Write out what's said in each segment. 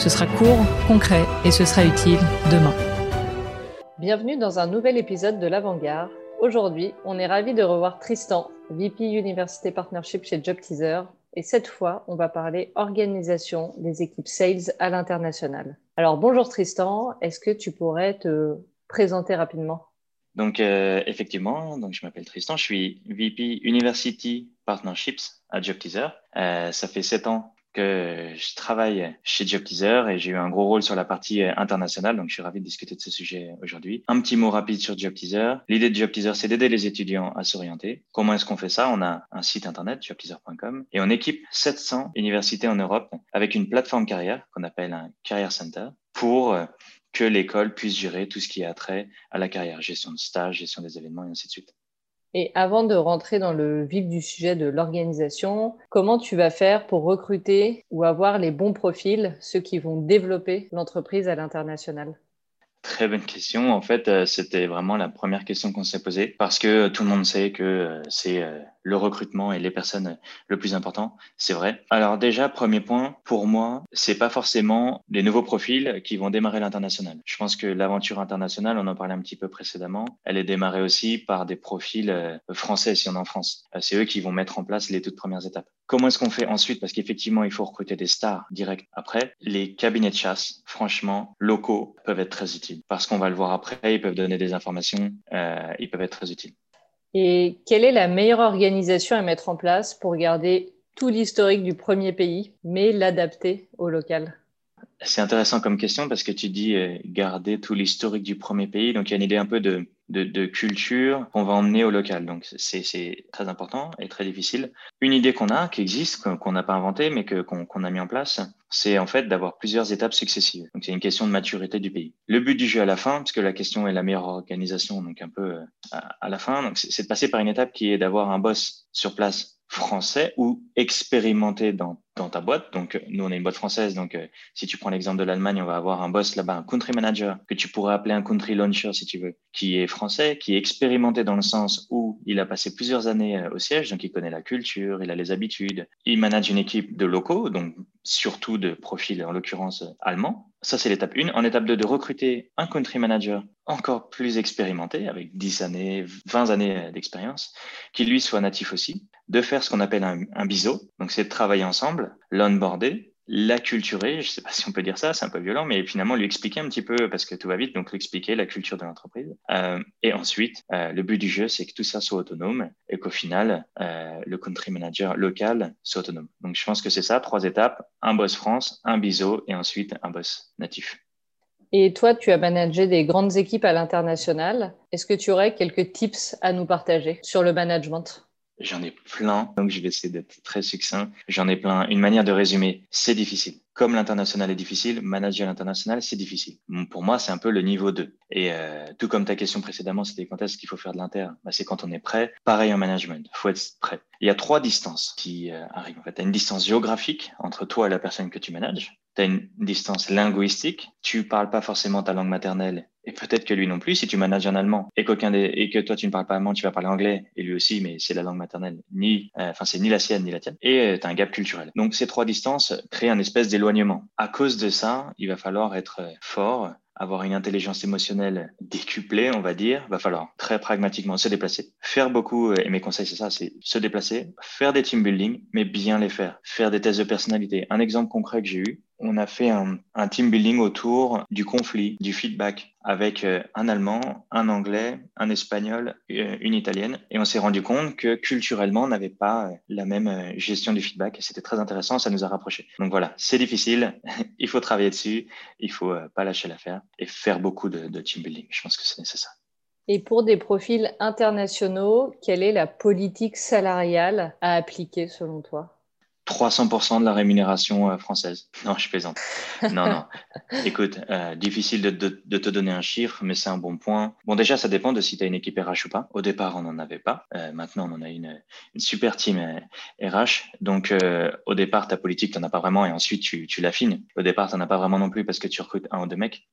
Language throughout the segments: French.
Ce sera court, concret et ce sera utile demain. Bienvenue dans un nouvel épisode de l'Avant-Garde. Aujourd'hui, on est ravi de revoir Tristan, VP Université Partnership chez JobTeaser. Et cette fois, on va parler organisation des équipes sales à l'international. Alors bonjour Tristan, est-ce que tu pourrais te présenter rapidement? Donc, euh, effectivement, donc je m'appelle Tristan, je suis VP University Partnerships à JobTeaser. Euh, ça fait sept ans que je travaille chez JobTeaser et j'ai eu un gros rôle sur la partie euh, internationale, donc je suis ravi de discuter de ce sujet aujourd'hui. Un petit mot rapide sur JobTeaser. L'idée de JobTeaser, c'est d'aider les étudiants à s'orienter. Comment est-ce qu'on fait ça? On a un site internet, jobteaser.com, et on équipe 700 universités en Europe avec une plateforme carrière qu'on appelle un Career Center pour euh, que l'école puisse gérer tout ce qui a trait à la carrière, gestion de stage, gestion des événements et ainsi de suite. Et avant de rentrer dans le vif du sujet de l'organisation, comment tu vas faire pour recruter ou avoir les bons profils, ceux qui vont développer l'entreprise à l'international? Très bonne question. En fait, euh, c'était vraiment la première question qu'on s'est posée parce que tout le monde sait que euh, c'est euh, le recrutement et les personnes le plus important. C'est vrai. Alors déjà, premier point, pour moi, c'est pas forcément les nouveaux profils qui vont démarrer l'international. Je pense que l'aventure internationale, on en parlait un petit peu précédemment, elle est démarrée aussi par des profils français si on est en France. C'est eux qui vont mettre en place les toutes premières étapes. Comment est-ce qu'on fait ensuite? Parce qu'effectivement, il faut recruter des stars direct après. Les cabinets de chasse, franchement, locaux, peuvent être très utiles. Parce qu'on va le voir après, ils peuvent donner des informations, euh, ils peuvent être très utiles. Et quelle est la meilleure organisation à mettre en place pour garder tout l'historique du premier pays, mais l'adapter au local? C'est intéressant comme question parce que tu dis euh, garder tout l'historique du premier pays. Donc, il y a une idée un peu de, de, culture qu'on va emmener au local. Donc, c'est très important et très difficile. Une idée qu'on a, qui existe, qu'on n'a pas inventée, mais qu'on a mis en place, c'est en fait d'avoir plusieurs étapes successives. Donc, c'est une question de maturité du pays. Le but du jeu à la fin, parce que la question est la meilleure organisation, donc un peu euh, à la fin, c'est de passer par une étape qui est d'avoir un boss sur place français ou expérimenté dans, dans ta boîte. Donc, nous, on est une boîte française. Donc, euh, si tu prends l'exemple de l'Allemagne, on va avoir un boss là-bas, un country manager, que tu pourrais appeler un country launcher si tu veux, qui est français, qui est expérimenté dans le sens où il a passé plusieurs années euh, au siège. Donc, il connaît la culture, il a les habitudes. Il manage une équipe de locaux, donc surtout de profil, en l'occurrence, allemand. Ça, c'est l'étape 1. En étape 2, de recruter un country manager encore plus expérimenté, avec 10 années, 20 années d'expérience, qui lui soit natif aussi, de faire ce qu'on appelle un, un biseau. Donc, c'est de travailler ensemble, l'onboarder, l'acculturer, je ne sais pas si on peut dire ça, c'est un peu violent, mais finalement lui expliquer un petit peu, parce que tout va vite, donc lui expliquer la culture de l'entreprise. Euh, et ensuite, euh, le but du jeu, c'est que tout ça soit autonome et qu'au final, euh, le country manager local soit autonome. Donc je pense que c'est ça, trois étapes, un boss France, un biseau et ensuite un boss natif. Et toi, tu as managé des grandes équipes à l'international. Est-ce que tu aurais quelques tips à nous partager sur le management? J'en ai plein, donc je vais essayer d'être très succinct. J'en ai plein. Une manière de résumer, c'est difficile. Comme l'international est difficile, manager l'international, c'est difficile. Pour moi, c'est un peu le niveau 2. Et euh, tout comme ta question précédemment, c'était quand est-ce qu'il faut faire de l'inter? Bah, C'est quand on est prêt. Pareil en management, faut être prêt. Il y a trois distances qui euh, arrivent. En fait, tu as une distance géographique entre toi et la personne que tu manages. Tu as une distance linguistique. Tu parles pas forcément ta langue maternelle et peut-être que lui non plus, si tu manages un allemand et, que toi tu ne parles pas allemand, tu vas parler anglais et lui aussi, mais c'est la langue maternelle, ni, euh, enfin c'est ni la sienne ni la tienne. Et euh, tu as un gap culturel. Donc ces trois distances créent un espèce d'éloignement. À cause de ça, il va falloir être euh, fort avoir une intelligence émotionnelle décuplée, on va dire, va falloir très pragmatiquement se déplacer. Faire beaucoup, et mes conseils c'est ça, c'est se déplacer, faire des team building, mais bien les faire. Faire des tests de personnalité. Un exemple concret que j'ai eu, on a fait un, team building autour du conflit, du feedback, avec euh, un Allemand, un Anglais, un Espagnol, euh, une Italienne. Et on s'est rendu compte que culturellement, on n'avait pas euh, la même gestion du feedback. C'était très intéressant, ça nous a rapprochés. Donc voilà, c'est difficile, il faut travailler dessus, il faut pas lâcher l'affaire et faire beaucoup de team building. Je pense que c'est nécessaire. Et pour des profils internationaux, quelle est la politique salariale à appliquer selon toi? 300% de la rémunération euh, française. Non, je plaisante. Non, non. Écoute, euh, difficile de, de, te donner un chiffre, mais c'est un bon point. Bon, déjà, ça dépend de si tu as une équipe RH ou pas. Au départ, on n'en avait pas. Euh, maintenant, on en a une, une super team RH. Donc, au départ, ta politique, tu n'en as pas vraiment et ensuite, tu, tu l'affines. Au départ, tu n'en as pas vraiment non plus parce que tu recrutes un ou deux mecs.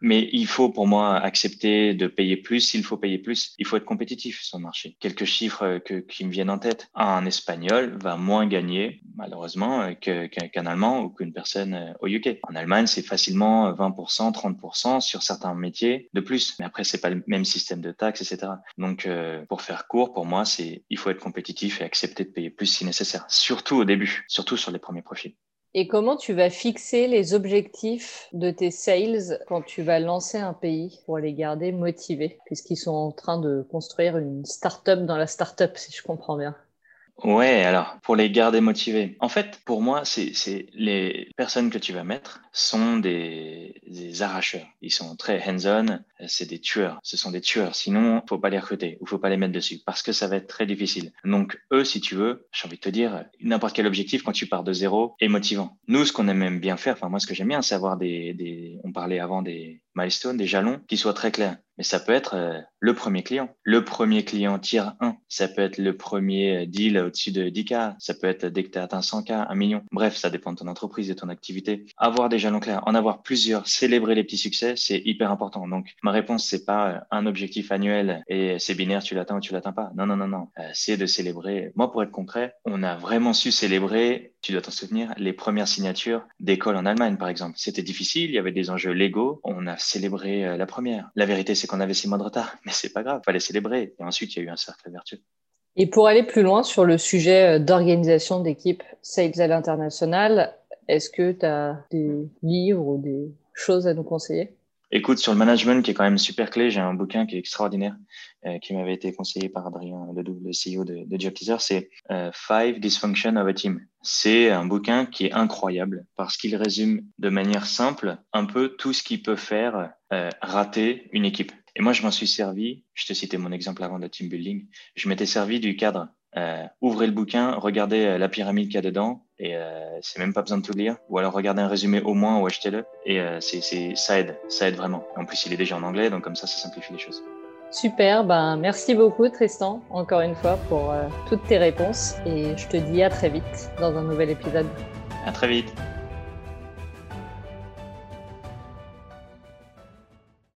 mais il faut, pour moi, accepter de payer plus. S'il faut payer plus, il faut être compétitif sur le marché. Quelques chiffres que, qui me viennent en tête. Un Espagnol va moins gagner malheureusement, euh, qu'un Allemand ou qu'une personne euh, au UK. En Allemagne, c'est facilement 20%, euh, 30% sur certains métiers de plus. Mais après, c'est pas le même système de taxes, etc. Donc, pour faire court, pour moi, c'est il faut être compétitif et accepter de payer plus si nécessaire. Surtout au début, surtout sur les premiers profils. Et comment tu vas fixer les objectifs de tes sales quand tu vas lancer un pays pour les garder motivés, puisqu'ils sont en train de construire une start-up dans la start-up, si je comprends bien Ouais, alors pour les garder motivés. En fait, pour moi, c'est les personnes que tu vas mettre sont des, des arracheurs. Ils sont très hands-on. C'est des tueurs. Ce sont des tueurs. Sinon, faut pas les recruter ou faut pas les mettre dessus parce que ça va être très difficile. Donc eux, si tu veux, j'ai envie de te dire, n'importe quel objectif quand tu pars de zéro est motivant. Nous, ce qu'on aime bien faire, enfin moi, ce que j'aime bien, c'est avoir des, des, on parlait avant des milestones, des jalons qui soient très clairs. Mais ça peut être euh, le premier client, le premier client tier 1. Ça peut être le premier euh, deal au-dessus de 10K. Ça peut être dès que tu as atteint 100K, 1 million. Bref, ça dépend de ton entreprise et de ton activité. Avoir des jalons clairs, en avoir plusieurs, célébrer les petits succès, c'est hyper important. Donc, ma réponse, c'est pas euh, un objectif annuel et c'est binaire, tu l'atteins ou tu l'atteins pas. Non, non, non, non. c'est de célébrer. Moi, pour être concret, on a vraiment su célébrer tu dois t'en souvenir, les premières signatures d'écoles en Allemagne, par exemple. C'était difficile, il y avait des enjeux légaux. On a célébré euh, la première. La vérité, c'est qu'on avait six mois de retard, mais c'est pas grave, fallait célébrer. Et ensuite, il y a eu un cercle vertueux. Et pour aller plus loin sur le sujet euh, d'organisation d'équipe Sales à l'international, est-ce que tu as des livres ou des choses à nous conseiller? Écoute, sur le management, qui est quand même super clé, j'ai un bouquin qui est extraordinaire, euh, qui m'avait été conseillé par Adrien, le, le CEO de, de c'est euh, Five Dysfunction of a Team. C'est un bouquin qui est incroyable parce qu'il résume de manière simple un peu tout ce qui peut faire euh, rater une équipe. Et moi, je m'en suis servi, je te citais mon exemple avant de team building, je m'étais servi du cadre euh, ouvrez le bouquin, regardez euh, la pyramide qu'il y a dedans, et euh, c'est même pas besoin de tout lire, ou alors regardez un résumé au moins ou achetez-le, et euh, c'est, ça aide, ça aide vraiment. En plus, il est déjà en anglais, donc comme ça, ça simplifie les choses. Super, ben merci beaucoup Tristan, encore une fois, pour toutes tes réponses, et je te dis à très vite dans un nouvel épisode. À très vite.